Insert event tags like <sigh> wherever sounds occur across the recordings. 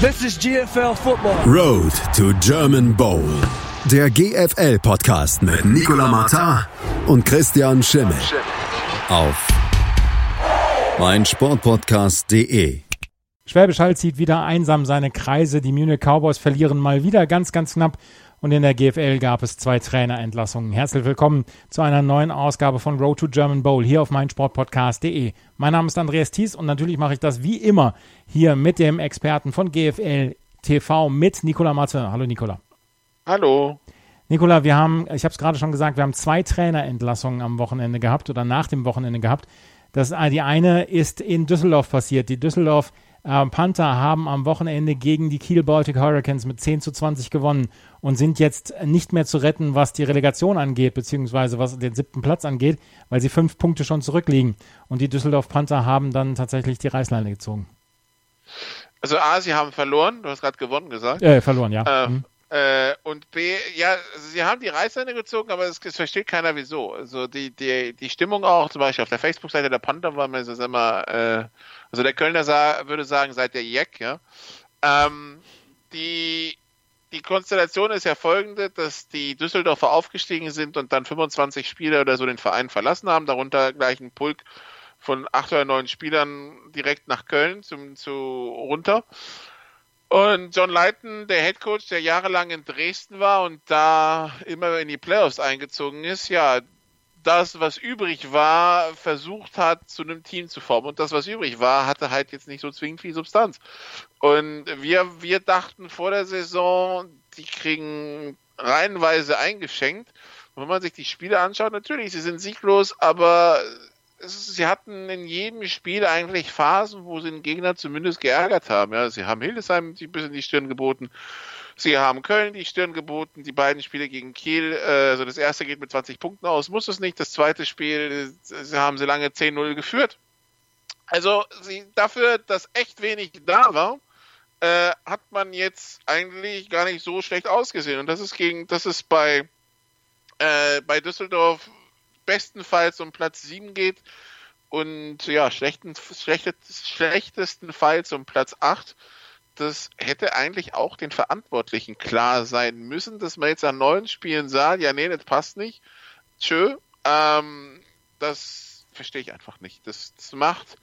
This is GFL Football. Road to German Bowl. Der GFL-Podcast mit Nicola Martin und Christian Schimmel. Auf meinsportpodcast.de. Schwäbisch Hall zieht wieder einsam seine Kreise. Die Munich Cowboys verlieren mal wieder ganz, ganz knapp. Und in der GFL gab es zwei Trainerentlassungen. Herzlich willkommen zu einer neuen Ausgabe von Road to German Bowl hier auf meinsportpodcast.de. Mein Name ist Andreas Thies und natürlich mache ich das wie immer hier mit dem Experten von GFL TV mit Nicola Matte. Hallo Nicola. Hallo. Nicola, wir haben, ich habe es gerade schon gesagt, wir haben zwei Trainerentlassungen am Wochenende gehabt oder nach dem Wochenende gehabt. Das, die eine ist in Düsseldorf passiert. Die Düsseldorf äh, Panther haben am Wochenende gegen die Kiel Baltic Hurricanes mit 10 zu 20 gewonnen und sind jetzt nicht mehr zu retten, was die Relegation angeht, beziehungsweise was den siebten Platz angeht, weil sie fünf Punkte schon zurückliegen. Und die Düsseldorf Panther haben dann tatsächlich die Reißleine gezogen. Also A, sie haben verloren, du hast gerade gewonnen gesagt. Äh, verloren, ja. Äh, mhm. Äh, und B, ja, sie haben die Reißleine gezogen, aber es, versteht keiner wieso. Also die, die, die Stimmung auch, zum Beispiel auf der Facebook-Seite der Panther war mir das immer, äh, also der Kölner sah, würde sagen, seit der Jack, ja. Ähm, die die Konstellation ist ja folgende, dass die Düsseldorfer aufgestiegen sind und dann 25 Spieler oder so den Verein verlassen haben, darunter gleich ein Pulk von acht oder neun Spielern direkt nach Köln zum, zu runter. Und John Leighton, der Head Coach, der jahrelang in Dresden war und da immer in die Playoffs eingezogen ist, ja, das, was übrig war, versucht hat, zu einem Team zu formen. Und das, was übrig war, hatte halt jetzt nicht so zwingend viel Substanz. Und wir, wir dachten vor der Saison, die kriegen reihenweise eingeschenkt. Und wenn man sich die Spiele anschaut, natürlich, sie sind sieglos, aber sie hatten in jedem Spiel eigentlich Phasen, wo sie den Gegner zumindest geärgert haben. Ja, sie haben Hildesheim ein bisschen die Stirn geboten. Sie haben Köln die Stirn geboten, die beiden Spiele gegen Kiel, äh, also das erste geht mit 20 Punkten aus, muss es nicht. Das zweite Spiel sie haben sie lange 10-0 geführt. Also sie, dafür, dass echt wenig da war, äh, hat man jetzt eigentlich gar nicht so schlecht ausgesehen. Und das ist gegen, das ist bei, äh, bei Düsseldorf bestenfalls um Platz 7 geht und ja, schlechten, schlechtestenfalls um Platz 8 das hätte eigentlich auch den Verantwortlichen klar sein müssen, dass man jetzt an neuen Spielen sagt, ja, nee, das passt nicht. Tschö, ähm, das verstehe ich einfach nicht. Das, das macht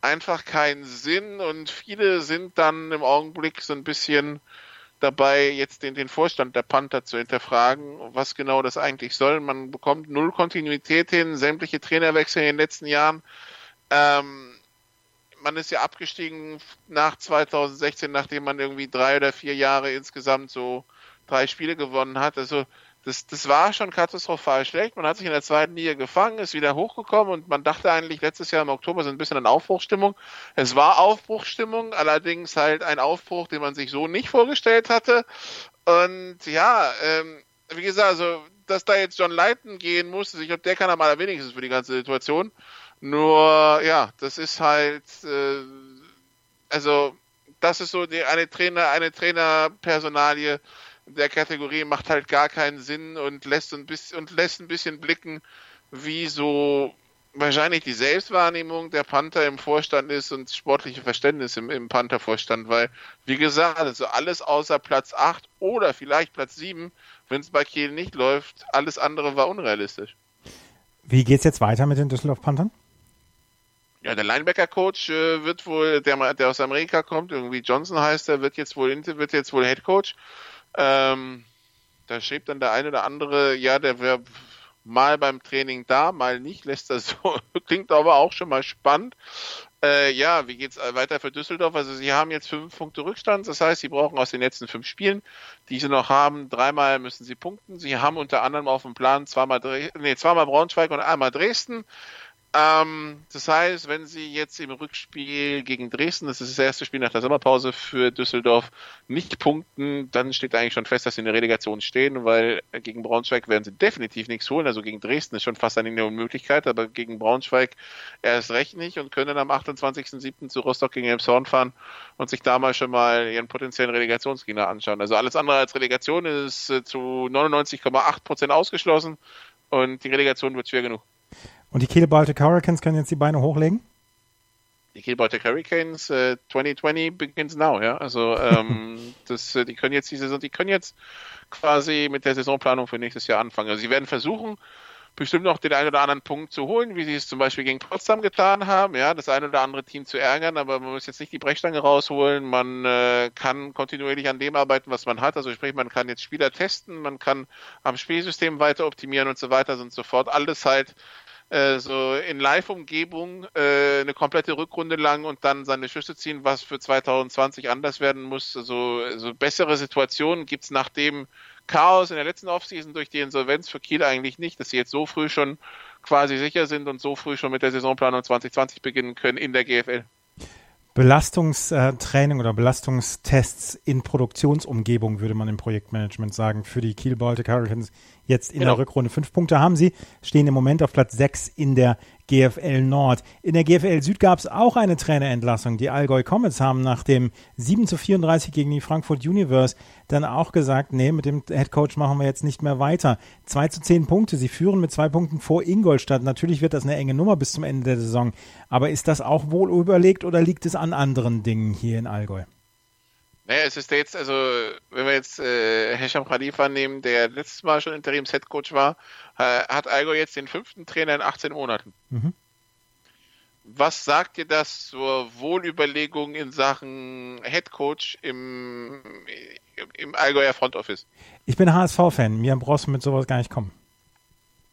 einfach keinen Sinn und viele sind dann im Augenblick so ein bisschen dabei, jetzt den, den Vorstand der Panther zu hinterfragen, was genau das eigentlich soll. Man bekommt null Kontinuität hin, sämtliche Trainerwechsel in den letzten Jahren. Ähm, man ist ja abgestiegen nach 2016, nachdem man irgendwie drei oder vier Jahre insgesamt so drei Spiele gewonnen hat. Also das, das war schon katastrophal schlecht. Man hat sich in der zweiten Liga gefangen, ist wieder hochgekommen und man dachte eigentlich letztes Jahr im Oktober so ein bisschen an Aufbruchstimmung. Es war Aufbruchstimmung, allerdings halt ein Aufbruch, den man sich so nicht vorgestellt hatte. Und ja, ähm, wie gesagt, also dass da jetzt John Leighton gehen musste, ich glaube, der kann am allerwenigsten für die ganze Situation. Nur, ja, das ist halt, äh, also, das ist so die, eine Trainer, eine Trainerpersonalie der Kategorie macht halt gar keinen Sinn und lässt ein bisschen, und lässt ein bisschen blicken, wie so wahrscheinlich die Selbstwahrnehmung der Panther im Vorstand ist und sportliche Verständnis im, im Panther-Vorstand, weil, wie gesagt, also alles außer Platz 8 oder vielleicht Platz 7, wenn es bei Kiel nicht läuft, alles andere war unrealistisch. Wie geht's jetzt weiter mit den Düsseldorf Panthern? Ja, der Linebacker-Coach äh, wird wohl, der, der aus Amerika kommt, irgendwie Johnson heißt er, wird jetzt wohl, wird jetzt wohl Head Coach. Ähm, da schrieb dann der eine oder andere, ja, der wäre mal beim Training da, mal nicht, <laughs> lässt das so, klingt aber auch schon mal spannend. Äh, ja, wie geht's weiter für Düsseldorf? Also sie haben jetzt fünf Punkte Rückstand, das heißt, sie brauchen aus den letzten fünf Spielen, die sie noch haben, dreimal müssen sie punkten. Sie haben unter anderem auf dem Plan zweimal, nee, zweimal Braunschweig und einmal Dresden. Ähm, das heißt, wenn sie jetzt im Rückspiel gegen Dresden, das ist das erste Spiel nach der Sommerpause für Düsseldorf, nicht punkten, dann steht eigentlich schon fest, dass sie in der Relegation stehen, weil gegen Braunschweig werden sie definitiv nichts holen. Also gegen Dresden ist schon fast eine Unmöglichkeit, aber gegen Braunschweig erst recht nicht und können am 28.07. zu Rostock gegen Elmshorn fahren und sich da mal schon mal ihren potenziellen Relegationsgegner anschauen. Also alles andere als Relegation ist äh, zu 99,8 Prozent ausgeschlossen und die Relegation wird schwer genug. Und die Kiel Baltic Hurricanes können jetzt die Beine hochlegen? die Kiel Baltic Hurricanes äh, 2020 begins now, ja. Also ähm, <laughs> das, äh, die können jetzt diese Saison, die können jetzt quasi mit der Saisonplanung für nächstes Jahr anfangen. Also sie werden versuchen, bestimmt noch den einen oder anderen Punkt zu holen, wie sie es zum Beispiel gegen Potsdam getan haben, ja, das eine oder andere Team zu ärgern, aber man muss jetzt nicht die Brechstange rausholen, man äh, kann kontinuierlich an dem arbeiten, was man hat, also sprich, man kann jetzt Spieler testen, man kann am Spielsystem weiter optimieren und so weiter und so fort, alles halt äh, so in Live-Umgebung äh, eine komplette Rückrunde lang und dann seine Schüsse ziehen, was für 2020 anders werden muss. Also, also bessere Situationen gibt's nach dem Chaos in der letzten Offseason durch die Insolvenz für Kiel eigentlich nicht, dass sie jetzt so früh schon quasi sicher sind und so früh schon mit der Saisonplanung 2020 beginnen können in der GFL. Belastungstraining oder Belastungstests in Produktionsumgebung, würde man im Projektmanagement sagen, für die Kiel Baltic Hurricanes jetzt in genau. der Rückrunde. Fünf Punkte haben sie, stehen im Moment auf Platz sechs in der GFL Nord. In der GFL Süd gab es auch eine Trainerentlassung. Die Allgäu Comets haben nach dem 7 zu 34 gegen die Frankfurt Universe dann auch gesagt, nee, mit dem Head Coach machen wir jetzt nicht mehr weiter. 2 zu 10 Punkte. Sie führen mit zwei Punkten vor Ingolstadt. Natürlich wird das eine enge Nummer bis zum Ende der Saison. Aber ist das auch wohl überlegt oder liegt es an anderen Dingen hier in Allgäu? Naja, es ist jetzt, also, wenn wir jetzt äh, Hesham Khalifa nehmen, der letztes Mal schon Interims-Headcoach war, äh, hat Allgäu jetzt den fünften Trainer in 18 Monaten. Mhm. Was sagt dir das zur Wohlüberlegung in Sachen Headcoach im, im Allgäuer Front Office? Ich bin HSV-Fan, mir brauchst du mit sowas gar nicht kommen.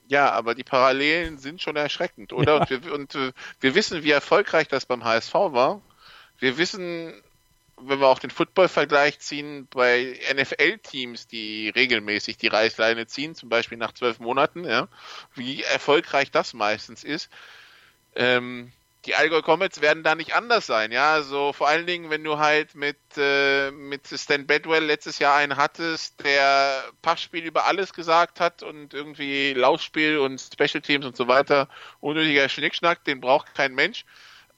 Ja, aber die Parallelen sind schon erschreckend, oder? Ja. Und, wir, und äh, wir wissen, wie erfolgreich das beim HSV war. Wir wissen, wenn wir auch den Football-Vergleich ziehen, bei NFL-Teams, die regelmäßig die Reißleine ziehen, zum Beispiel nach zwölf Monaten, ja, wie erfolgreich das meistens ist. Ähm, die Allgäu Comets werden da nicht anders sein, ja. So vor allen Dingen, wenn du halt mit, äh, mit Stan Bedwell letztes Jahr einen hattest, der Passspiel über alles gesagt hat und irgendwie Laufspiel und Special Teams und so weiter, unnötiger Schnickschnack, den braucht kein Mensch.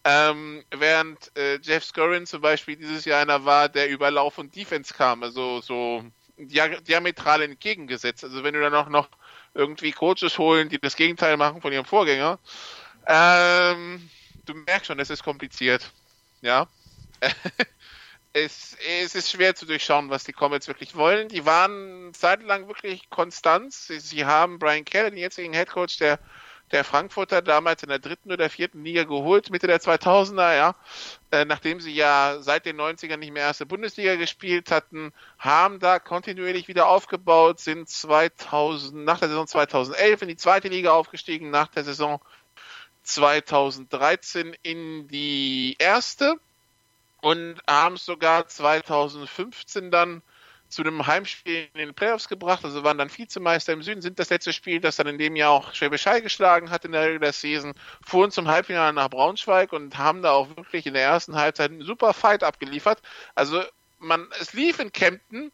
Ähm, während äh, Jeff Scorin zum Beispiel dieses Jahr einer war, der über Lauf und Defense kam, also so diametral entgegengesetzt. Also wenn du dann auch noch irgendwie Coaches holen, die das Gegenteil machen von ihrem Vorgänger, ähm, du merkst schon, es ist kompliziert. Ja. <laughs> es, es ist schwer zu durchschauen, was die Comets wirklich wollen. Die waren zeitlang wirklich konstant. Sie, sie haben Brian Kelly, den jetzigen Headcoach, der der Frankfurter damals in der dritten oder vierten Liga geholt, Mitte der 2000er, ja, äh, nachdem sie ja seit den 90ern nicht mehr erste Bundesliga gespielt hatten, haben da kontinuierlich wieder aufgebaut, sind 2000, nach der Saison 2011 in die zweite Liga aufgestiegen, nach der Saison 2013 in die erste und haben sogar 2015 dann zu einem Heimspiel in den Playoffs gebracht, also waren dann Vizemeister im Süden, sind das letzte Spiel, das dann in dem Jahr auch Schwäbisch Hall geschlagen hat in der Regular Season, fuhren zum Halbfinale nach Braunschweig und haben da auch wirklich in der ersten Halbzeit einen super Fight abgeliefert. Also man, es lief in Kempten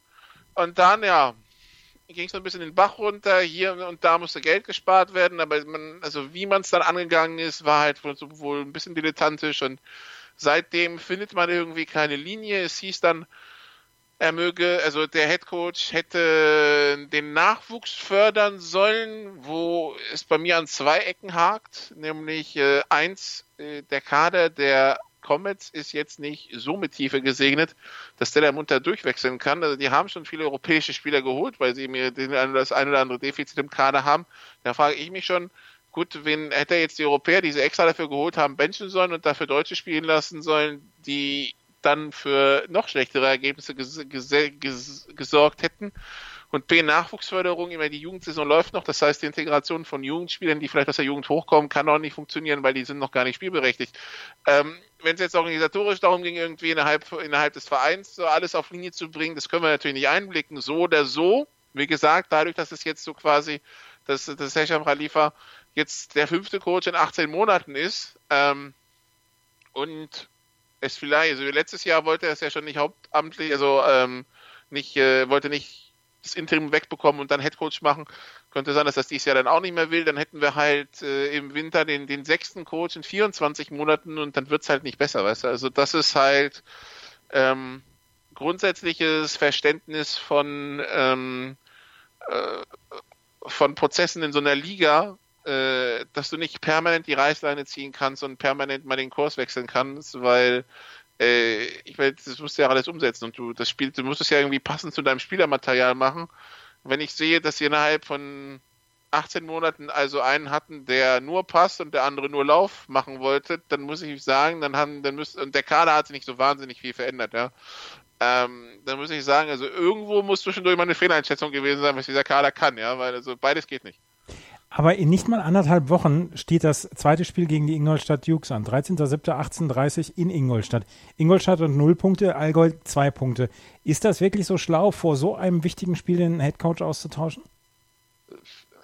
und dann, ja, ging es ein bisschen den Bach runter, hier und da musste Geld gespart werden, aber man, also wie man es dann angegangen ist, war halt wohl ein bisschen dilettantisch und seitdem findet man irgendwie keine Linie. Es hieß dann, er möge, also der Head Coach hätte den Nachwuchs fördern sollen, wo es bei mir an zwei Ecken hakt, nämlich äh, eins, äh, der Kader der Comets ist jetzt nicht so mit Tiefe gesegnet, dass der da munter durchwechseln kann. Also die haben schon viele europäische Spieler geholt, weil sie mir das ein oder andere Defizit im Kader haben. Da frage ich mich schon, gut, wen hätte jetzt die Europäer, die sie extra dafür geholt haben, benchen sollen und dafür Deutsche spielen lassen sollen, die dann für noch schlechtere Ergebnisse ges ges gesorgt hätten. Und B, Nachwuchsförderung, immer die Jugendsaison läuft noch, das heißt, die Integration von Jugendspielern, die vielleicht aus der Jugend hochkommen, kann auch nicht funktionieren, weil die sind noch gar nicht spielberechtigt. Ähm, Wenn es jetzt organisatorisch darum ging, irgendwie innerhalb, innerhalb des Vereins so alles auf Linie zu bringen, das können wir natürlich nicht einblicken. So oder so, wie gesagt, dadurch, dass es jetzt so quasi, dass, dass Hesham Khalifa jetzt der fünfte Coach in 18 Monaten ist, ähm, und es vielleicht, also letztes Jahr wollte er es ja schon nicht hauptamtlich, also ähm, nicht, äh, wollte nicht das Interim wegbekommen und dann Headcoach machen. Könnte sein, dass das dieses Jahr dann auch nicht mehr will. Dann hätten wir halt äh, im Winter den, den sechsten Coach in 24 Monaten und dann wird's halt nicht besser, weißt du? Also das ist halt ähm, grundsätzliches Verständnis von ähm, äh, von Prozessen in so einer Liga äh, dass du nicht permanent die Reißleine ziehen kannst und permanent mal den Kurs wechseln kannst, weil äh, ich meine, das musst du ja alles umsetzen und du das Spiel, du musst es ja irgendwie passend zu deinem Spielermaterial machen. Wenn ich sehe, dass sie innerhalb von 18 Monaten also einen hatten, der nur Pass und der andere nur Lauf machen wollte, dann muss ich sagen, dann haben, dann müsste, und der Kader hat sich nicht so wahnsinnig viel verändert, ja. Ähm, dann muss ich sagen, also irgendwo muss zwischendurch mal eine Fehleinschätzung gewesen sein, was dieser Kader kann, ja, weil also beides geht nicht. Aber in nicht mal anderthalb Wochen steht das zweite Spiel gegen die Ingolstadt Dukes an. 13.07.18.30 in Ingolstadt. Ingolstadt und null Punkte, Allgäu zwei Punkte. Ist das wirklich so schlau, vor so einem wichtigen Spiel den Headcoach auszutauschen?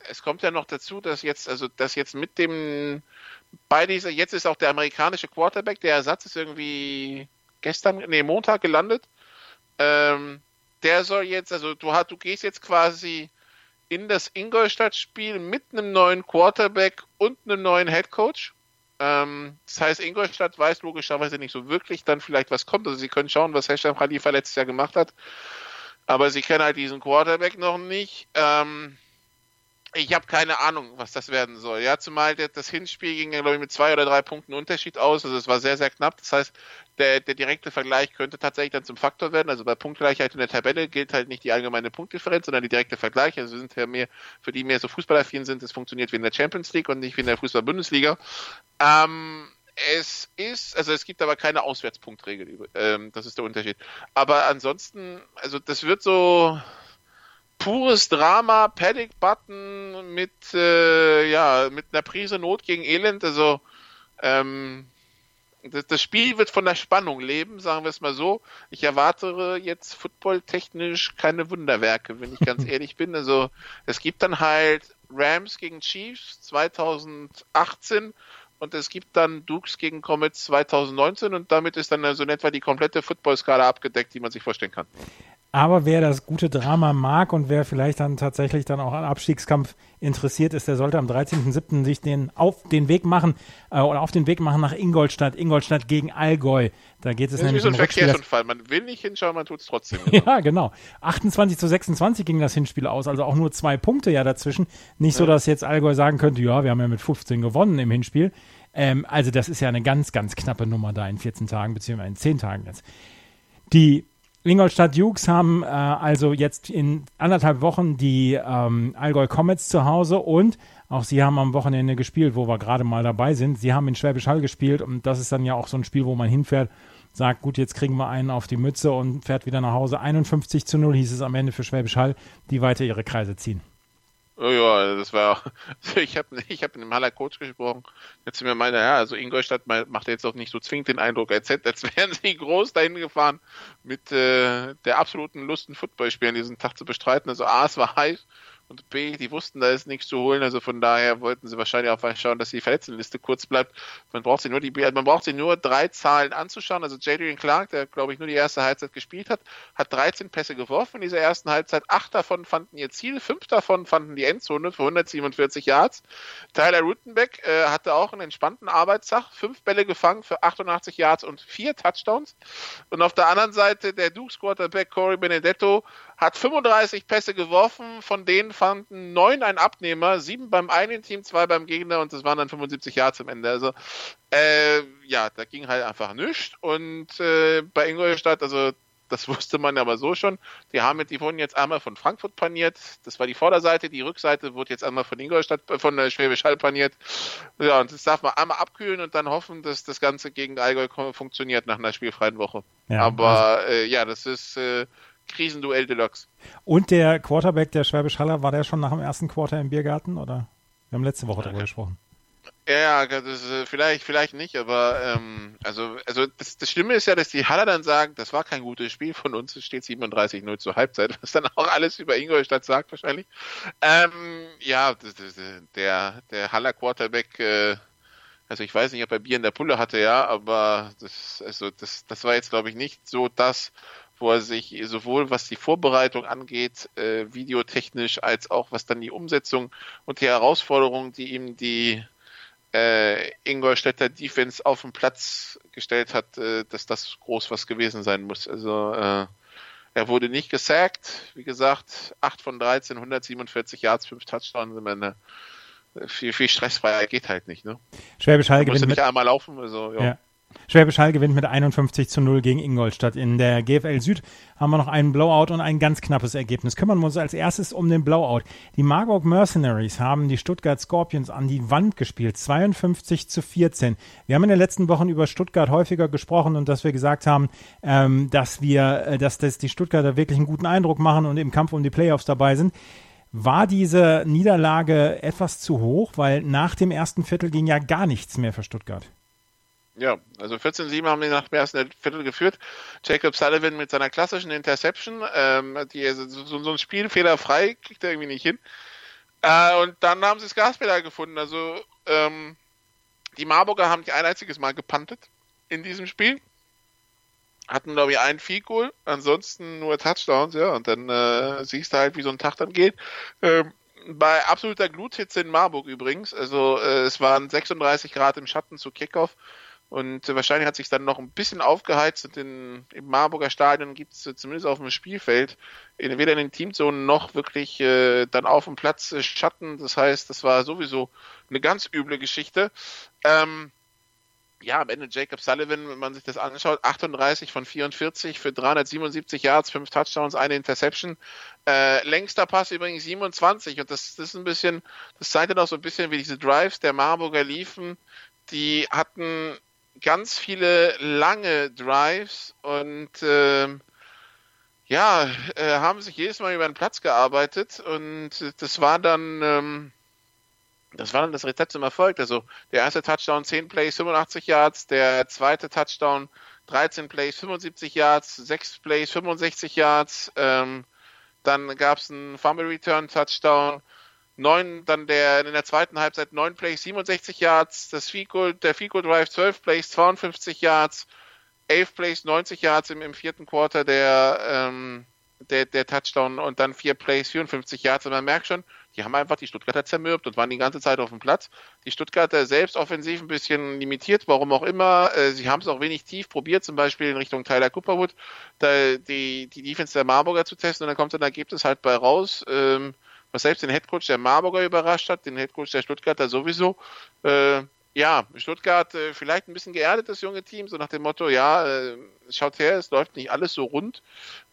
Es kommt ja noch dazu, dass jetzt, also dass jetzt mit dem bei dieser, jetzt ist auch der amerikanische Quarterback, der Ersatz ist irgendwie gestern, nee, Montag gelandet. Ähm, der soll jetzt, also du, du gehst jetzt quasi in das Ingolstadt-Spiel mit einem neuen Quarterback und einem neuen Headcoach. Ähm, das heißt, Ingolstadt weiß logischerweise nicht so wirklich dann vielleicht, was kommt. Also sie können schauen, was Hashem Khalifa letztes Jahr gemacht hat. Aber sie kennen halt diesen Quarterback noch nicht. Ähm, ich habe keine Ahnung, was das werden soll. Ja, zumal das Hinspiel ging ja, glaube ich, mit zwei oder drei Punkten Unterschied aus. Also es war sehr, sehr knapp. Das heißt, der, der direkte Vergleich könnte tatsächlich dann zum Faktor werden. Also bei Punktgleichheit in der Tabelle gilt halt nicht die allgemeine Punktdifferenz, sondern die direkte Vergleich. Also wir sind ja mehr, für die mehr so Fußballaffin sind, es funktioniert wie in der Champions League und nicht wie in der Fußball-Bundesliga. Ähm, es ist, also es gibt aber keine Auswärtspunktregel. Ähm, das ist der Unterschied. Aber ansonsten, also das wird so, pures Drama, Panic Button mit äh, ja mit einer Prise Not gegen Elend. Also ähm, das, das, Spiel wird von der Spannung leben, sagen wir es mal so. Ich erwarte jetzt footballtechnisch keine Wunderwerke, wenn ich ganz <laughs> ehrlich bin. Also es gibt dann halt Rams gegen Chiefs 2018 und es gibt dann Dukes gegen Comets 2019 und damit ist dann also in etwa die komplette Football-Skala abgedeckt, die man sich vorstellen kann. Aber wer das gute Drama mag und wer vielleicht dann tatsächlich dann auch an Abstiegskampf interessiert ist, der sollte am 13.07. sich den auf den Weg machen äh, oder auf den Weg machen nach Ingolstadt. Ingolstadt gegen Allgäu. Da geht es das nämlich ist wie so ein Verkehrsunfall. Man will nicht hinschauen, man tut es trotzdem. <laughs> ja, genau. 28 zu 26 ging das Hinspiel aus, also auch nur zwei Punkte ja dazwischen. Nicht so, dass jetzt Allgäu sagen könnte, ja, wir haben ja mit 15 gewonnen im Hinspiel. Ähm, also das ist ja eine ganz, ganz knappe Nummer da in 14 Tagen, beziehungsweise in 10 Tagen jetzt. Die Ingolstadt Dukes haben äh, also jetzt in anderthalb Wochen die ähm, Allgäu Comets zu Hause und auch sie haben am Wochenende gespielt, wo wir gerade mal dabei sind. Sie haben in Schwäbisch Hall gespielt und das ist dann ja auch so ein Spiel, wo man hinfährt, sagt, gut, jetzt kriegen wir einen auf die Mütze und fährt wieder nach Hause. 51 zu 0 hieß es am Ende für Schwäbisch Hall, die weiter ihre Kreise ziehen. Oh ja, das war, <laughs> ich habe ich hab mit dem Haller Coach gesprochen. Jetzt mir meine, ja, also Ingolstadt macht jetzt auch nicht so zwingend den Eindruck, als, als <laughs> wären sie groß dahin gefahren, mit äh, der absoluten Lust, ein Footballspiel an diesem Tag zu bestreiten. Also A, es war heiß und B, die wussten, da ist nichts zu holen, also von daher wollten sie wahrscheinlich auch schauen, dass die Verletztenliste kurz bleibt. Man braucht sich nur die, man braucht sich nur drei Zahlen anzuschauen. Also Jadrian Clark, der glaube ich nur die erste Halbzeit gespielt hat, hat 13 Pässe geworfen in dieser ersten Halbzeit. Acht davon fanden ihr Ziel, fünf davon fanden die Endzone für 147 Yards. Tyler Rutenbeck äh, hatte auch einen entspannten Arbeitstag, fünf Bälle gefangen für 88 Yards und vier Touchdowns. Und auf der anderen Seite der Dukes Quarterback Corey Benedetto hat 35 Pässe geworfen, von denen fanden neun ein Abnehmer, sieben beim einen Team, zwei beim Gegner und das waren dann 75 Yards am Ende. Also äh, ja, da ging halt einfach nichts. Und äh, bei Ingolstadt, also das <laughs> wusste man aber so schon. Die haben die wurden jetzt einmal von Frankfurt paniert. Das war die Vorderseite. Die Rückseite wurde jetzt einmal von Ingolstadt, äh, von der Schwäbisch Hall paniert. Ja, und das darf man einmal abkühlen und dann hoffen, dass das Ganze gegen Allgäu funktioniert nach einer spielfreien Woche. Ja, aber also. äh, ja, das ist äh, Krisenduell Deluxe. Und der Quarterback der Schwäbisch Haller, war der schon nach dem ersten Quarter im Biergarten oder? Wir haben letzte Woche darüber gesprochen. Ja, das ist, äh, vielleicht, vielleicht nicht, aber ähm, also, also das, das Schlimme ist ja, dass die Haller dann sagen, das war kein gutes Spiel von uns, es steht 37-0 zur Halbzeit, was dann auch alles über Ingolstadt sagt wahrscheinlich. Ähm, ja, das, das, der, der Haller Quarterback, äh, also ich weiß nicht, ob er Bier in der Pulle hatte, ja, aber das, also das, das war jetzt glaube ich nicht so das, wo er sich sowohl was die Vorbereitung angeht, äh, videotechnisch, als auch was dann die Umsetzung und die Herausforderungen, die ihm die äh, Ingolstädter Defense auf den Platz gestellt hat, äh, dass das groß was gewesen sein muss. Also äh, er wurde nicht gesackt, wie gesagt, 8 von 13, 147 Yards, 5 Touchdowns am Ende. viel, viel stressfreier geht halt nicht, ne? Schwäbisch Hall gewinnt nicht mit, einmal laufen, also, ja. ja. Schwäbisch Hall gewinnt mit 51 zu 0 gegen Ingolstadt. In der GFL Süd haben wir noch einen Blowout und ein ganz knappes Ergebnis. Kümmern wir uns als erstes um den Blowout. Die Marburg Mercenaries haben die Stuttgart Scorpions an die Wand gespielt. 52 zu 14. Wir haben in den letzten Wochen über Stuttgart häufiger gesprochen und dass wir gesagt haben, ähm, dass wir, äh, dass das die Stuttgarter wirklich einen guten Eindruck machen und im Kampf um die Playoffs dabei sind. War diese Niederlage etwas zu hoch? Weil nach dem ersten Viertel ging ja gar nichts mehr für Stuttgart. Ja, also 14-7 haben die nach dem ersten Viertel geführt. Jacob Sullivan mit seiner klassischen Interception, ähm, die, so, so ein Spielfehler frei, kriegt er irgendwie nicht hin. Äh, und dann haben sie das Gaspedal gefunden. Also ähm, die Marburger haben nicht ein einziges Mal gepantet in diesem Spiel. Hatten, glaube ich, einen Field Goal, ansonsten nur Touchdowns, ja, und dann äh, siehst du halt, wie so ein Tag dann geht. Ähm, bei absoluter Gluthitze in Marburg übrigens, also äh, es waren 36 Grad im Schatten zu Kickoff. Und wahrscheinlich hat sich dann noch ein bisschen aufgeheizt und in, im Marburger Stadion gibt es zumindest auf dem Spielfeld in, weder in den Teamzonen noch wirklich äh, dann auf dem Platz äh, Schatten. Das heißt, das war sowieso eine ganz üble Geschichte. Ähm, ja, am Ende Jacob Sullivan, wenn man sich das anschaut, 38 von 44 für 377 Yards, 5 Touchdowns, eine Interception. Äh, längster Pass übrigens 27 und das, das ist ein bisschen, das zeigt dann auch so ein bisschen, wie diese Drives der Marburger liefen. Die hatten ganz viele lange Drives und äh, ja, äh, haben sich jedes Mal über den Platz gearbeitet und das war dann ähm, das war dann das Rezept zum Erfolg. Also der erste Touchdown 10 Plays, 85 Yards, der zweite Touchdown 13 Plays, 75 Yards, 6 Plays, 65 Yards, ähm, dann gab es einen Fumble Return Touchdown, neun, dann der in der zweiten Halbzeit neun Plays, 67 Yards, das Fico, der Fico Drive 12 Plays, 52 Yards, 11 Plays, 90 Yards im, im vierten Quarter der, ähm, der, der Touchdown und dann vier Plays, 54 Yards. Und man merkt schon, die haben einfach die Stuttgarter zermürbt und waren die ganze Zeit auf dem Platz. Die Stuttgarter selbst offensiv ein bisschen limitiert, warum auch immer. Äh, sie haben es auch wenig tief probiert, zum Beispiel in Richtung Tyler Cooperwood, die, die Defense der Marburger zu testen und dann kommt ein Ergebnis halt bei raus. Ähm, was selbst den Headcoach der Marburger überrascht hat, den Headcoach der Stuttgarter sowieso. Äh, ja, Stuttgart äh, vielleicht ein bisschen geerdet, das junge Team, so nach dem Motto, ja, äh, schaut her, es läuft nicht alles so rund.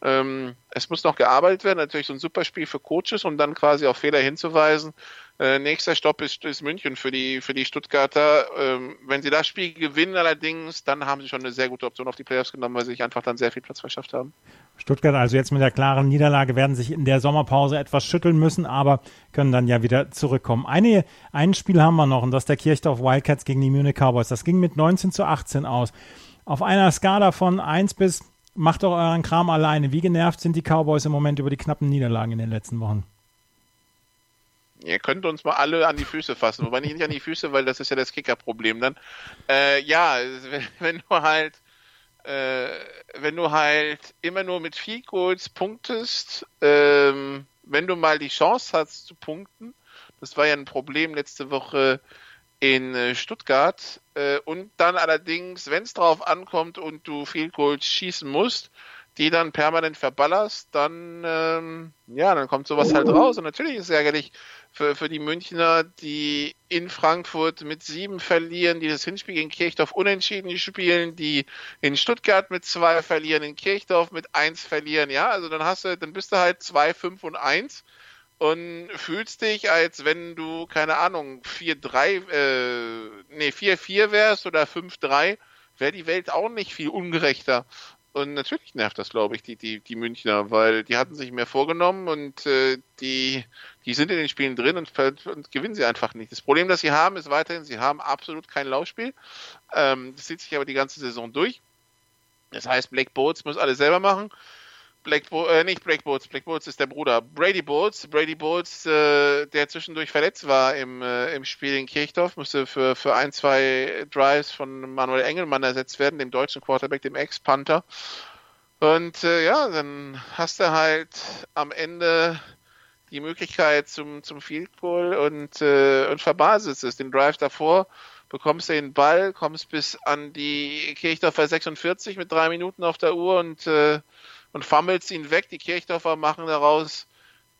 Ähm, es muss noch gearbeitet werden, natürlich so ein super Spiel für Coaches, um dann quasi auf Fehler hinzuweisen. Äh, nächster Stopp ist, ist München für die, für die Stuttgarter. Ähm, wenn sie das Spiel gewinnen allerdings, dann haben sie schon eine sehr gute Option auf die Playoffs genommen, weil sie sich einfach dann sehr viel Platz verschafft haben. Stuttgart also jetzt mit der klaren Niederlage werden sich in der Sommerpause etwas schütteln müssen, aber können dann ja wieder zurückkommen. Eine, ein Spiel haben wir noch und das ist der Kirchdorf Wildcats gegen die Munich Cowboys. Das ging mit 19 zu 18 aus. Auf einer Skala von 1 bis macht doch euren Kram alleine. Wie genervt sind die Cowboys im Moment über die knappen Niederlagen in den letzten Wochen? Ihr könnt uns mal alle an die Füße fassen, wobei nicht an die Füße, weil das ist ja das Kicker-Problem dann. Äh, ja, <laughs> wenn, wenn, du halt, äh, wenn du halt immer nur mit viel Goals punktest, ähm, wenn du mal die Chance hast zu punkten, das war ja ein Problem letzte Woche in äh, Stuttgart, äh, und dann allerdings, wenn es drauf ankommt und du viel Goals schießen musst, die dann permanent verballerst, dann ähm, ja, dann kommt sowas halt raus. Und natürlich ist es ärgerlich, für, für die Münchner, die in Frankfurt mit sieben verlieren, die das Hinspiel gegen Kirchdorf unentschieden spielen, die in Stuttgart mit zwei verlieren, in Kirchdorf mit eins verlieren, ja, also dann hast du, dann bist du halt zwei, fünf und eins und fühlst dich, als wenn du, keine Ahnung, 4-3, äh, nee, 4-4 wärst oder 5-3, wäre die Welt auch nicht viel ungerechter. Und natürlich nervt das, glaube ich, die, die, die Münchner, weil die hatten sich mehr vorgenommen und äh, die, die sind in den Spielen drin und, und, gewinnen sie einfach nicht. Das Problem, das sie haben, ist weiterhin, sie haben absolut kein Laufspiel. Ähm, das zieht sich aber die ganze Saison durch. Das heißt, Black Boats muss alles selber machen. Black Bo äh, nicht Black Boats, Black Boats ist der Bruder. Brady Boats, Brady Boats, äh, der zwischendurch verletzt war im, äh, im Spiel in Kirchdorf, musste für, für ein, zwei Drives von Manuel Engelmann ersetzt werden, dem deutschen Quarterback, dem Ex-Panther. Und äh, ja, dann hast du halt am Ende die Möglichkeit zum, zum Field Goal und, äh, und verbaselst es. Den Drive davor bekommst du den Ball, kommst bis an die Kirchdorfer 46 mit drei Minuten auf der Uhr und äh, und fummelst ihn weg. Die Kirchdorfer machen daraus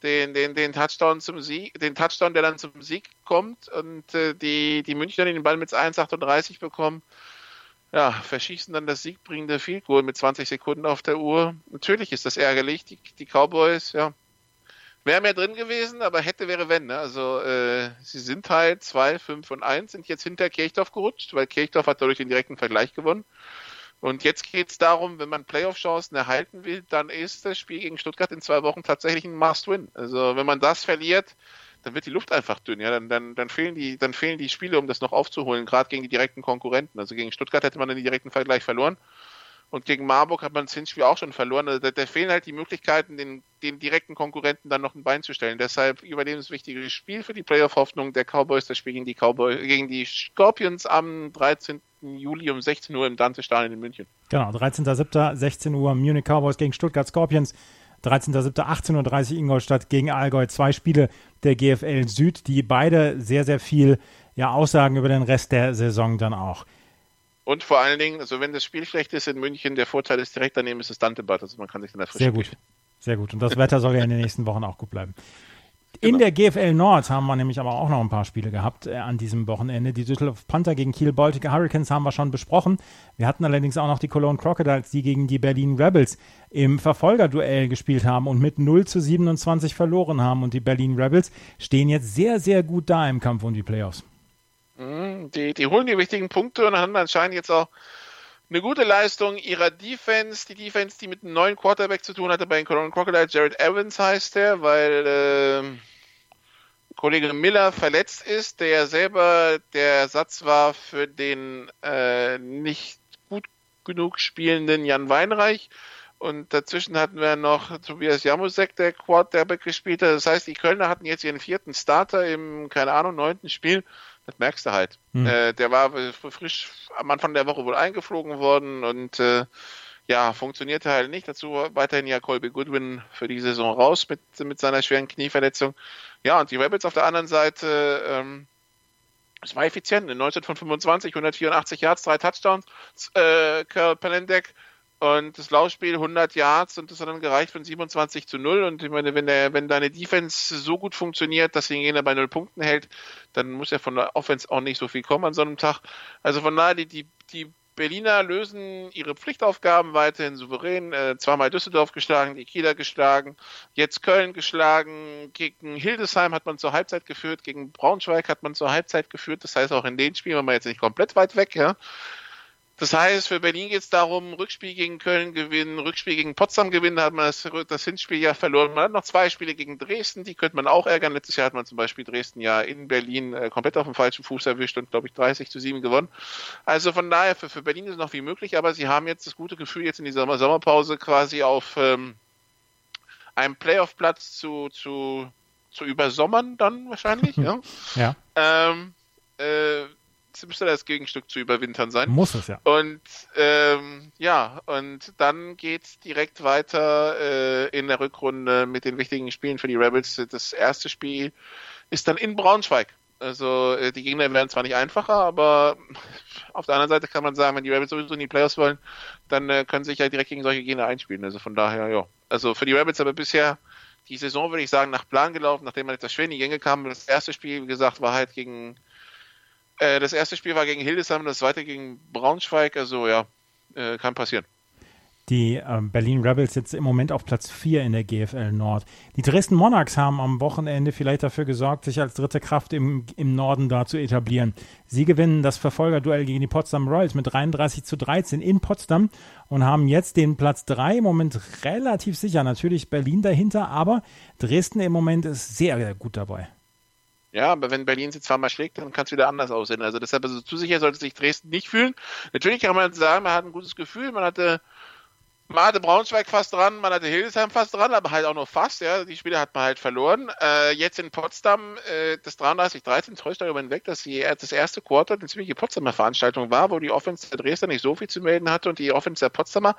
den, den, den Touchdown zum Sieg, den Touchdown, der dann zum Sieg kommt und äh, die, die Münchner den Ball mit 1,38 bekommen. Ja, verschießen dann das siegbringende Field Goal mit 20 Sekunden auf der Uhr. Natürlich ist das ärgerlich. Die, die Cowboys, ja, wäre mehr drin gewesen, aber hätte wäre wenn. Ne? Also äh, sie sind halt 2, 5 und 1, sind jetzt hinter Kirchdorf gerutscht, weil Kirchdorf hat dadurch den direkten Vergleich gewonnen. Und jetzt geht es darum, wenn man Playoff-Chancen erhalten will, dann ist das Spiel gegen Stuttgart in zwei Wochen tatsächlich ein Must-Win. Also wenn man das verliert, dann wird die Luft einfach dünn. Ja, dann, dann, dann, fehlen die, dann fehlen die Spiele, um das noch aufzuholen, gerade gegen die direkten Konkurrenten. Also gegen Stuttgart hätte man den direkten Vergleich verloren. Und gegen Marburg hat man das Hinspiel auch schon verloren. Also da, da, fehlen halt die Möglichkeiten, den, den direkten Konkurrenten dann noch ein Bein zu stellen. Deshalb überlebenswichtiges Spiel für die Playoff-Hoffnung der Cowboys, das Spiel gegen die Cowboys, gegen die Scorpions am 13. Juli um 16 Uhr im Dante-Stadion in München. Genau, 13.07. 16 Uhr Munich Cowboys gegen Stuttgart Scorpions. 13.07. 18.30 Uhr Ingolstadt gegen Allgäu. Zwei Spiele der GFL Süd, die beide sehr, sehr viel ja, aussagen über den Rest der Saison dann auch. Und vor allen Dingen, also wenn das Spiel schlecht ist in München, der Vorteil ist direkt daneben ist das Dantebad, also man kann sich dann erfrischen. Sehr gut, sehr gut. Und das Wetter soll ja in den nächsten Wochen auch gut bleiben. In der GFL Nord haben wir nämlich aber auch noch ein paar Spiele gehabt äh, an diesem Wochenende. Die Düsseldorf Panther gegen Kiel Baltic Hurricanes haben wir schon besprochen. Wir hatten allerdings auch noch die Cologne Crocodiles, die gegen die Berlin Rebels im Verfolgerduell gespielt haben und mit 0 zu 27 verloren haben. Und die Berlin Rebels stehen jetzt sehr, sehr gut da im Kampf um die Playoffs. Mhm, die, die holen die wichtigen Punkte und haben anscheinend jetzt auch eine gute Leistung ihrer Defense. Die Defense, die mit einem neuen Quarterback zu tun hatte bei den Cologne Crocodiles, Jared Evans heißt der, weil äh, Kollege Miller verletzt ist, der selber der Ersatz war für den äh, nicht gut genug spielenden Jan Weinreich. Und dazwischen hatten wir noch Tobias Jamusek, der Quarterback gespielt hat. Das heißt, die Kölner hatten jetzt ihren vierten Starter im, keine Ahnung, neunten Spiel das merkst du halt. Hm. Äh, der war frisch am Anfang der Woche wohl eingeflogen worden und äh, ja, funktionierte halt nicht. Dazu weiterhin ja Colby Goodwin für die Saison raus mit, mit seiner schweren Knieverletzung. Ja, und die Rabbits auf der anderen Seite, ähm, es war effizient. In 19 von 25, 184 Yards, drei Touchdowns. Äh, Carl Pelendek und das Laufspiel 100 Yards und das hat dann gereicht von 27 zu 0. Und ich meine, wenn, der, wenn deine Defense so gut funktioniert, dass ihn jeder bei 0 Punkten hält, dann muss ja von der Offense auch nicht so viel kommen an so einem Tag. Also von daher, die, die, die Berliner lösen ihre Pflichtaufgaben weiterhin souverän. Äh, zweimal Düsseldorf geschlagen, die Kieler geschlagen, jetzt Köln geschlagen. Gegen Hildesheim hat man zur Halbzeit geführt, gegen Braunschweig hat man zur Halbzeit geführt. Das heißt, auch in den Spielen war man jetzt nicht komplett weit weg, ja. Das heißt, für Berlin geht es darum, Rückspiel gegen Köln gewinnen, Rückspiel gegen Potsdam gewinnen, da hat man das, das Hinspiel ja verloren. Man hat noch zwei Spiele gegen Dresden, die könnte man auch ärgern. Letztes Jahr hat man zum Beispiel Dresden ja in Berlin äh, komplett auf dem falschen Fuß erwischt und, glaube ich, 30 zu 7 gewonnen. Also von daher, für, für Berlin ist noch wie möglich, aber sie haben jetzt das gute Gefühl, jetzt in dieser Sommerpause quasi auf ähm, einem Playoff-Platz zu, zu, zu übersommern dann wahrscheinlich. <laughs> ja. ja. Ähm, äh, müsste das Gegenstück zu überwintern sein. Muss es ja. Und ähm, ja, und dann geht's direkt weiter äh, in der Rückrunde mit den wichtigen Spielen für die Rebels. Das erste Spiel ist dann in Braunschweig. Also äh, die Gegner werden zwar nicht einfacher, aber auf der anderen Seite kann man sagen, wenn die Rebels sowieso in die Playoffs wollen, dann äh, können sie sich ja direkt gegen solche Gegner einspielen. Also von daher, ja. Also für die Rebels aber bisher die Saison, würde ich sagen, nach Plan gelaufen, nachdem man etwas schwer in die Gänge kam. Das erste Spiel, wie gesagt, war halt gegen äh, das erste Spiel war gegen Hildesheim, das zweite gegen Braunschweig. Also ja, äh, kann passieren. Die äh, Berlin Rebels jetzt im Moment auf Platz 4 in der GFL Nord. Die Dresden Monarchs haben am Wochenende vielleicht dafür gesorgt, sich als dritte Kraft im, im Norden da zu etablieren. Sie gewinnen das Verfolgerduell gegen die Potsdam Royals mit 33 zu 13 in Potsdam und haben jetzt den Platz 3 im Moment relativ sicher. Natürlich Berlin dahinter, aber Dresden im Moment ist sehr, sehr gut dabei. Ja, aber wenn Berlin sie zweimal schlägt, dann kann es wieder anders aussehen. Also deshalb, also zu sicher sollte sich Dresden nicht fühlen. Natürlich kann man sagen, man hat ein gutes Gefühl, man hatte, man hatte Braunschweig fast dran, man hatte Hildesheim fast dran, aber halt auch nur fast, ja. Die Spiele hat man halt verloren. Äh, jetzt in Potsdam, äh, das 33-13 täuscht darüber hinweg, dass die, das erste Quarter eine ziemliche Potsdamer Veranstaltung war, wo die Offense der Dresdner nicht so viel zu melden hatte und die Offense der Potsdamer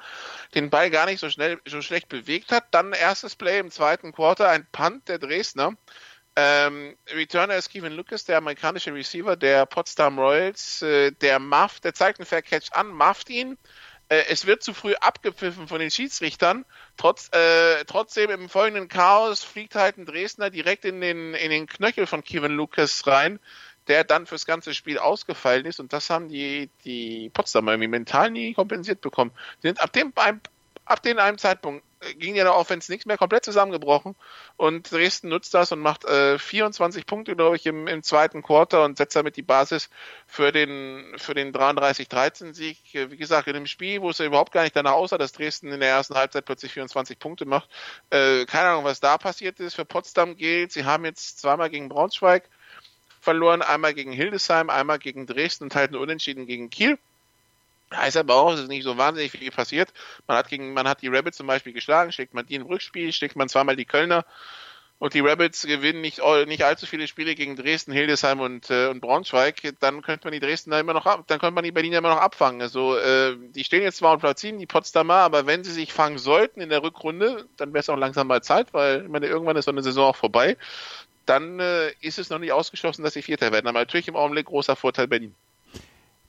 den Ball gar nicht so schnell, so schlecht bewegt hat. Dann erstes Play im zweiten Quarter, ein Punt der Dresdner ähm, Returner ist Kevin Lucas, der amerikanische Receiver der Potsdam Royals. Äh, der Muff, der zeigt einen Fair Catch an, mufft ihn. Äh, es wird zu früh abgepfiffen von den Schiedsrichtern. Trotz, äh, trotzdem im folgenden Chaos fliegt halt ein Dresdner direkt in den, in den Knöchel von Kevin Lucas rein, der dann fürs ganze Spiel ausgefallen ist. Und das haben die, die Potsdamer irgendwie mental nie kompensiert bekommen. Die sind ab dem, ab dem einem Zeitpunkt ging ja der Offense nichts mehr, komplett zusammengebrochen. Und Dresden nutzt das und macht äh, 24 Punkte, glaube ich, im, im zweiten Quarter und setzt damit die Basis für den, für den 33-13-Sieg. Wie gesagt, in einem Spiel, wo es ja überhaupt gar nicht danach aussah, dass Dresden in der ersten Halbzeit plötzlich 24 Punkte macht. Äh, keine Ahnung, was da passiert ist. Für Potsdam gilt, sie haben jetzt zweimal gegen Braunschweig verloren, einmal gegen Hildesheim, einmal gegen Dresden und halt Unentschieden gegen Kiel. Heißt aber auch, es ist nicht so wahnsinnig viel passiert. Man hat gegen, man hat die Rabbits zum Beispiel geschlagen, schlägt man die im Rückspiel, schlägt man zweimal die Kölner und die Rabbits gewinnen nicht, nicht allzu viele Spiele gegen Dresden, Hildesheim und, äh, und Braunschweig, dann könnte man die Dresden da immer noch ab, dann könnte man die Berliner immer noch abfangen. Also äh, die stehen jetzt zwar auf Platz 7, die Potsdamer, aber wenn sie sich fangen sollten in der Rückrunde, dann wäre es auch langsam mal Zeit, weil ich meine, irgendwann ist so eine Saison auch vorbei. Dann äh, ist es noch nicht ausgeschlossen, dass sie Vierter werden. Aber natürlich im Augenblick großer Vorteil Berlin.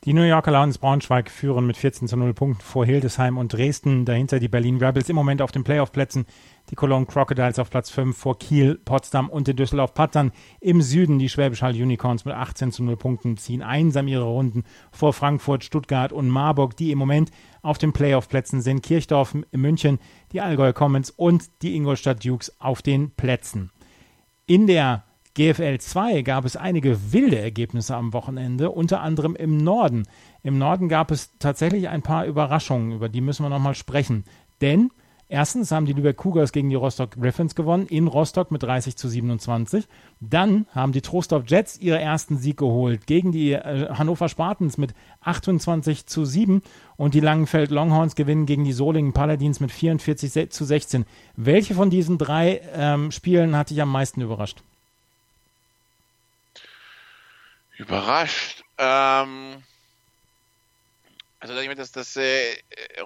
Die New Yorker Lions Braunschweig führen mit 14 zu 0 Punkten vor Hildesheim und Dresden. Dahinter die Berlin Rebels im Moment auf den Playoff-Plätzen. Die Cologne Crocodiles auf Platz 5 vor Kiel, Potsdam und den Düsseldorf Pattern. Im Süden die Schwäbisch Hall Unicorns mit 18 zu 0 Punkten ziehen einsam ihre Runden vor Frankfurt, Stuttgart und Marburg, die im Moment auf den Playoff-Plätzen sind. Kirchdorf in München, die Allgäu Commons und die Ingolstadt Dukes auf den Plätzen. In der GFL 2 gab es einige wilde Ergebnisse am Wochenende, unter anderem im Norden. Im Norden gab es tatsächlich ein paar Überraschungen, über die müssen wir nochmal sprechen. Denn erstens haben die Lübeck Cougars gegen die Rostock Griffins gewonnen, in Rostock mit 30 zu 27. Dann haben die Trostorf Jets ihren ersten Sieg geholt gegen die äh, Hannover Spartans mit 28 zu 7 und die Langenfeld Longhorns gewinnen gegen die Solingen Paladins mit 44 zu 16. Welche von diesen drei ähm, Spielen hat dich am meisten überrascht? Überrascht. Ähm, also meine, dass das äh,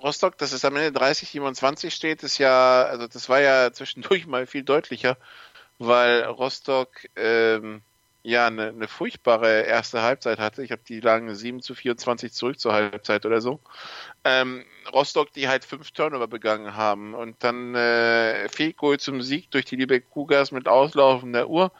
Rostock, dass es am Ende 30, 27 steht, ist ja, also das war ja zwischendurch <laughs> mal viel deutlicher, weil Rostock ähm, ja eine, eine furchtbare erste Halbzeit hatte. Ich habe die lagen 7 zu 24 zurück zur Halbzeit oder so. Ähm, Rostock, die halt fünf Turnover begangen haben und dann äh, Fehlgoal zum Sieg durch die Lübeck Cougars mit auslaufender Uhr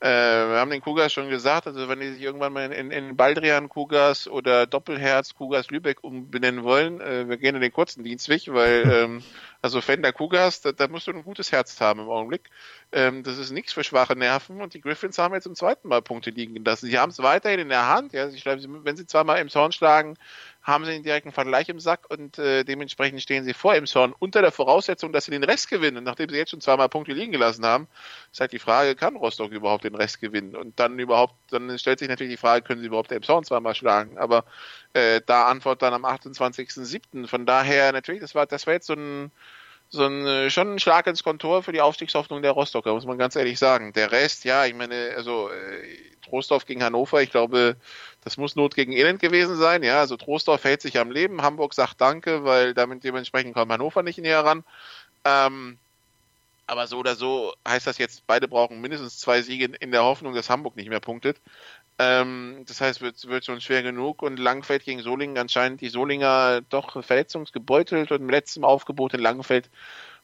äh, wir haben den Kugas schon gesagt, also wenn die sich irgendwann mal in, in Baldrian Kugas oder Doppelherz Kugas Lübeck umbenennen wollen, äh, wir gehen in den kurzen Dienstweg, weil <laughs> ähm, also Fender Kugas, da, da musst du ein gutes Herz haben im Augenblick. Ähm, das ist nichts für schwache Nerven und die Griffins haben jetzt zum zweiten Mal Punkte liegen lassen. Sie haben es weiterhin in der Hand, ja, ich glaube, wenn sie zweimal im Zorn schlagen, haben sie den direkten Vergleich im Sack und äh, dementsprechend stehen sie vor Emshorn unter der Voraussetzung, dass sie den Rest gewinnen. Nachdem sie jetzt schon zweimal Punkte liegen gelassen haben, ist halt die Frage, kann Rostock überhaupt den Rest gewinnen? Und dann überhaupt, dann stellt sich natürlich die Frage, können sie überhaupt Emshorn zweimal schlagen? Aber äh, da Antwort dann am 28.07. Von daher natürlich, das war, das war jetzt so ein so ein, äh, schon ein Schlag ins Kontor für die Aufstiegshoffnung der Rostocker, muss man ganz ehrlich sagen. Der Rest, ja, ich meine, also äh, Trostorf gegen Hannover, ich glaube, das muss Not gegen Elend gewesen sein. Ja, also Trostorf hält sich am Leben. Hamburg sagt Danke, weil damit dementsprechend kommt Hannover nicht näher ran. Ähm, aber so oder so heißt das jetzt, beide brauchen mindestens zwei Siege in der Hoffnung, dass Hamburg nicht mehr punktet. Ähm, das heißt, wird, wird schon schwer genug und Langfeld gegen Solingen anscheinend die Solinger doch verletzungsgebeutelt und im letzten Aufgebot in Langfeld.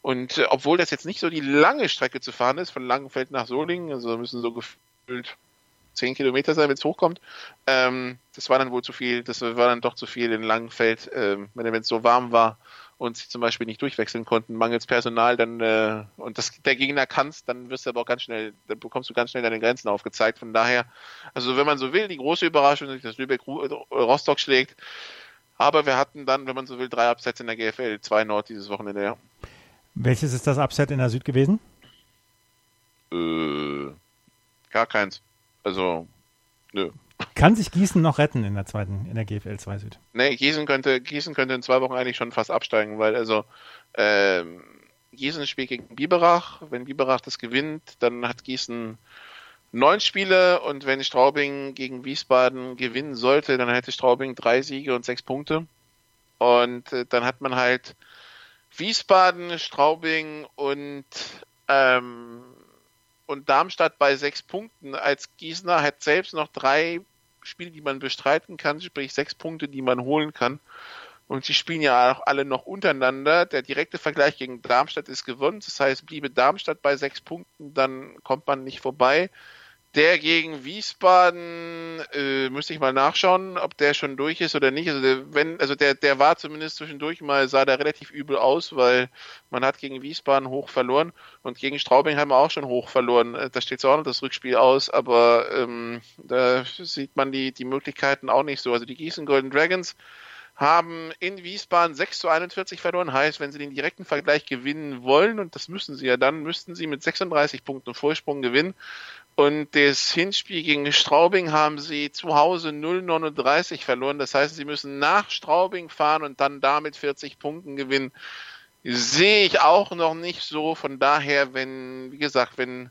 Und äh, obwohl das jetzt nicht so die lange Strecke zu fahren ist, von Langenfeld nach Solingen, also müssen so gefühlt zehn Kilometer sein, wenn es hochkommt. Ähm, das war dann wohl zu viel, das war dann doch zu viel in Langenfeld, ähm, wenn es so warm war und sie zum Beispiel nicht durchwechseln konnten, mangels Personal, dann äh, und das der Gegner kannst, dann wirst du aber auch ganz schnell, dann bekommst du ganz schnell deine Grenzen aufgezeigt. Von daher, also wenn man so will, die große Überraschung ist, dass Lübeck Rostock schlägt. Aber wir hatten dann, wenn man so will, drei Upsets in der GFL, zwei Nord dieses Wochenende, ja. Welches ist das Upset in der Süd gewesen? Äh, gar keins. Also, nö. Kann sich Gießen noch retten in der zweiten, in der GFL 2 Süd? Nee, Gießen könnte, Gießen könnte in zwei Wochen eigentlich schon fast absteigen, weil also ähm, Gießen spielt gegen Biberach. Wenn Biberach das gewinnt, dann hat Gießen neun Spiele und wenn Straubing gegen Wiesbaden gewinnen sollte, dann hätte Straubing drei Siege und sechs Punkte. Und äh, dann hat man halt Wiesbaden, Straubing und ähm, und Darmstadt bei sechs Punkten. Als Gießener hat selbst noch drei Spiele, die man bestreiten kann, sprich sechs Punkte, die man holen kann. Und sie spielen ja auch alle noch untereinander. Der direkte Vergleich gegen Darmstadt ist gewonnen. Das heißt, bliebe Darmstadt bei sechs Punkten, dann kommt man nicht vorbei. Der gegen Wiesbaden äh, müsste ich mal nachschauen, ob der schon durch ist oder nicht. Also der, wenn, also der, der war zumindest zwischendurch mal, sah da relativ übel aus, weil man hat gegen Wiesbaden hoch verloren und gegen Straubing haben wir auch schon hoch verloren. Äh, da steht zwar auch noch das Rückspiel aus, aber ähm, da sieht man die, die Möglichkeiten auch nicht so. Also die Gießen Golden Dragons haben in Wiesbaden 6 zu 41 verloren. Heißt, wenn sie den direkten Vergleich gewinnen wollen, und das müssen sie ja dann, müssten sie mit 36 Punkten Vorsprung gewinnen. Und das Hinspiel gegen Straubing haben sie zu Hause 0,39 verloren. Das heißt, sie müssen nach Straubing fahren und dann damit 40 Punkten gewinnen. Sehe ich auch noch nicht so. Von daher, wenn, wie gesagt, wenn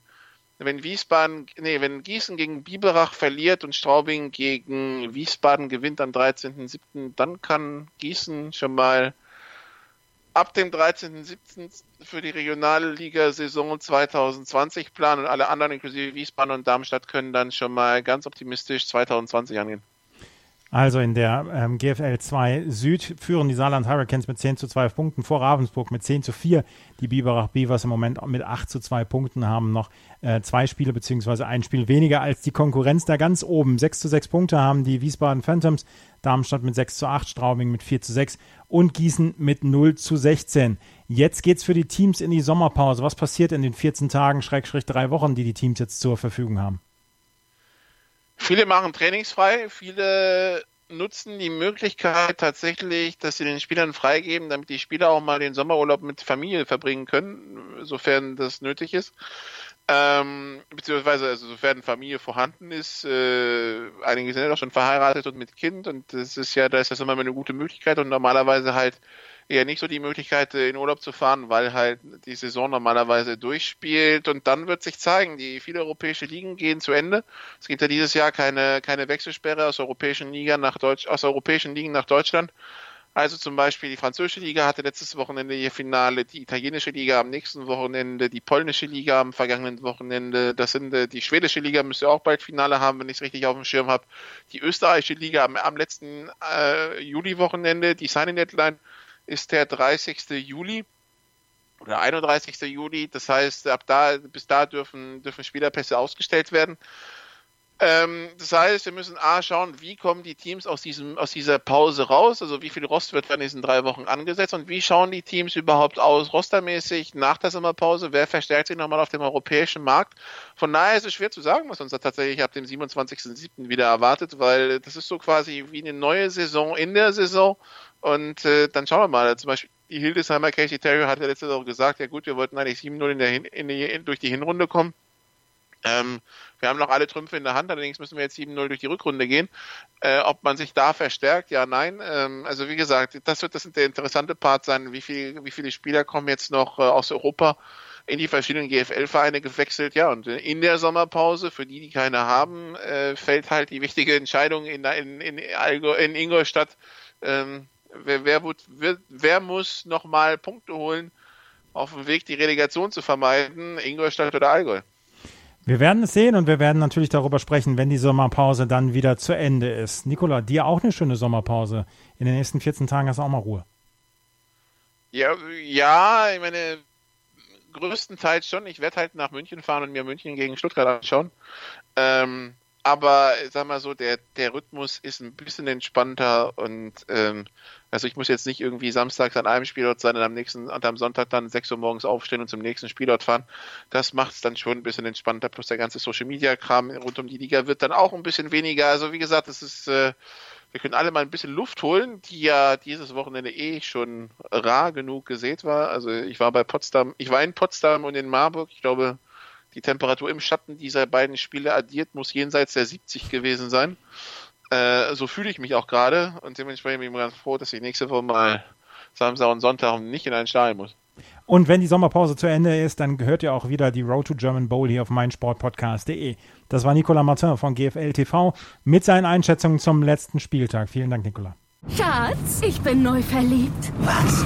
wenn Wiesbaden, nee, wenn Gießen gegen Biberach verliert und Straubing gegen Wiesbaden gewinnt am 13.07., dann kann Gießen schon mal ab dem 13.07. für die Regionalliga-Saison 2020 planen und alle anderen, inklusive Wiesbaden und Darmstadt, können dann schon mal ganz optimistisch 2020 angehen. Also in der ähm, GFL 2 Süd führen die Saarland Hurricanes mit 10 zu 2 Punkten vor Ravensburg mit 10 zu 4. Die Biberach Beavers im Moment mit 8 zu 2 Punkten haben noch äh, zwei Spiele beziehungsweise ein Spiel weniger als die Konkurrenz da ganz oben. 6 zu 6 Punkte haben die Wiesbaden Phantoms, Darmstadt mit 6 zu 8, Straubing mit 4 zu 6 und Gießen mit 0 zu 16. Jetzt geht's für die Teams in die Sommerpause. Was passiert in den 14 Tagen, Schrägstrich drei Wochen, die die Teams jetzt zur Verfügung haben? Viele machen trainingsfrei, viele nutzen die Möglichkeit tatsächlich, dass sie den Spielern freigeben, damit die Spieler auch mal den Sommerurlaub mit Familie verbringen können, sofern das nötig ist. Ähm, beziehungsweise, also sofern Familie vorhanden ist, äh, einige sind ja doch schon verheiratet und mit Kind und das ist ja, da ist das immer eine gute Möglichkeit und normalerweise halt eher nicht so die Möglichkeit, in Urlaub zu fahren, weil halt die Saison normalerweise durchspielt und dann wird sich zeigen, die viele europäische Ligen gehen zu Ende. Es gibt ja dieses Jahr keine, keine Wechselsperre aus europäischen Ligen nach Deutsch, aus europäischen Ligen nach Deutschland. Also zum Beispiel die französische Liga hatte letztes Wochenende ihr Finale, die italienische Liga am nächsten Wochenende, die polnische Liga am vergangenen Wochenende, das sind äh, die schwedische Liga müsste auch bald Finale haben, wenn ich es richtig auf dem Schirm habe. Die österreichische Liga am, am letzten äh, Juli-Wochenende, die Signing Deadline ist der 30. Juli oder 31. Juli. Das heißt, ab da, bis da dürfen, dürfen Spielerpässe ausgestellt werden. Ähm, das heißt, wir müssen A schauen, wie kommen die Teams aus, diesem, aus dieser Pause raus, also wie viel Rost wird in diesen drei Wochen angesetzt und wie schauen die Teams überhaupt aus, rostermäßig nach der Sommerpause, wer verstärkt sich nochmal auf dem europäischen Markt. Von daher ist es schwer zu sagen, was uns da tatsächlich ab dem 27.07. wieder erwartet, weil das ist so quasi wie eine neue Saison in der Saison und äh, dann schauen wir mal. Zum Beispiel die Hildesheimer Casey Terry hat ja letzte Woche gesagt, ja gut, wir wollten eigentlich 7-0 in in durch die Hinrunde kommen. Ähm, wir haben noch alle Trümpfe in der Hand, allerdings müssen wir jetzt 7-0 durch die Rückrunde gehen. Äh, ob man sich da verstärkt, ja, nein. Ähm, also wie gesagt, das wird das der interessante Part sein, wie, viel, wie viele Spieler kommen jetzt noch äh, aus Europa in die verschiedenen GFL-Vereine gewechselt. Ja, und in der Sommerpause, für die, die keine haben, äh, fällt halt die wichtige Entscheidung in, in, in, in Ingolstadt, ähm, wer, wer, wer, wer muss nochmal Punkte holen auf dem Weg, die Relegation zu vermeiden, Ingolstadt oder Allgäu? Wir werden es sehen und wir werden natürlich darüber sprechen, wenn die Sommerpause dann wieder zu Ende ist. Nikola, dir auch eine schöne Sommerpause. In den nächsten 14 Tagen hast du auch mal Ruhe. Ja, ja, ich meine, größtenteils schon. Ich werde halt nach München fahren und mir München gegen Stuttgart anschauen. Ähm, aber sag mal so, der, der Rhythmus ist ein bisschen entspannter und ähm, also ich muss jetzt nicht irgendwie samstags an einem Spielort sein und am nächsten und am Sonntag dann 6 Uhr morgens aufstehen und zum nächsten Spielort fahren. Das macht es dann schon ein bisschen entspannter, plus der ganze Social Media Kram rund um die Liga wird dann auch ein bisschen weniger. Also wie gesagt, es ist äh, wir können alle mal ein bisschen Luft holen, die ja dieses Wochenende eh schon rar genug gesät war. Also ich war bei Potsdam, ich war in Potsdam und in Marburg. Ich glaube, die Temperatur im Schatten dieser beiden Spiele addiert muss jenseits der 70 gewesen sein. Äh, so fühle ich mich auch gerade und dementsprechend bin ich ganz froh, dass ich nächste Woche mal Samstag und Sonntag nicht in einen Stall muss. Und wenn die Sommerpause zu Ende ist, dann gehört ihr auch wieder die Road to German Bowl hier auf meinsportpodcast.de. Das war Nicolas Martin von GFL TV mit seinen Einschätzungen zum letzten Spieltag. Vielen Dank, Nicolas. Schatz, ich bin neu verliebt. Was?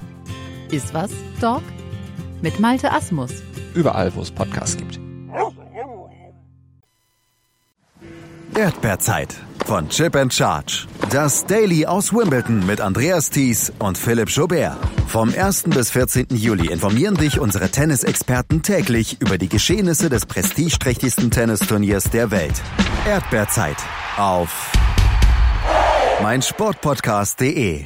Iswas Dog mit Malte Asmus. Überall, wo es Podcasts gibt. Erdbeerzeit von Chip and Charge. Das Daily aus Wimbledon mit Andreas Thies und Philipp Jobert. Vom 1. bis 14. Juli informieren dich unsere Tennisexperten täglich über die Geschehnisse des prestigeträchtigsten Tennisturniers der Welt. Erdbeerzeit auf meinsportpodcast.de.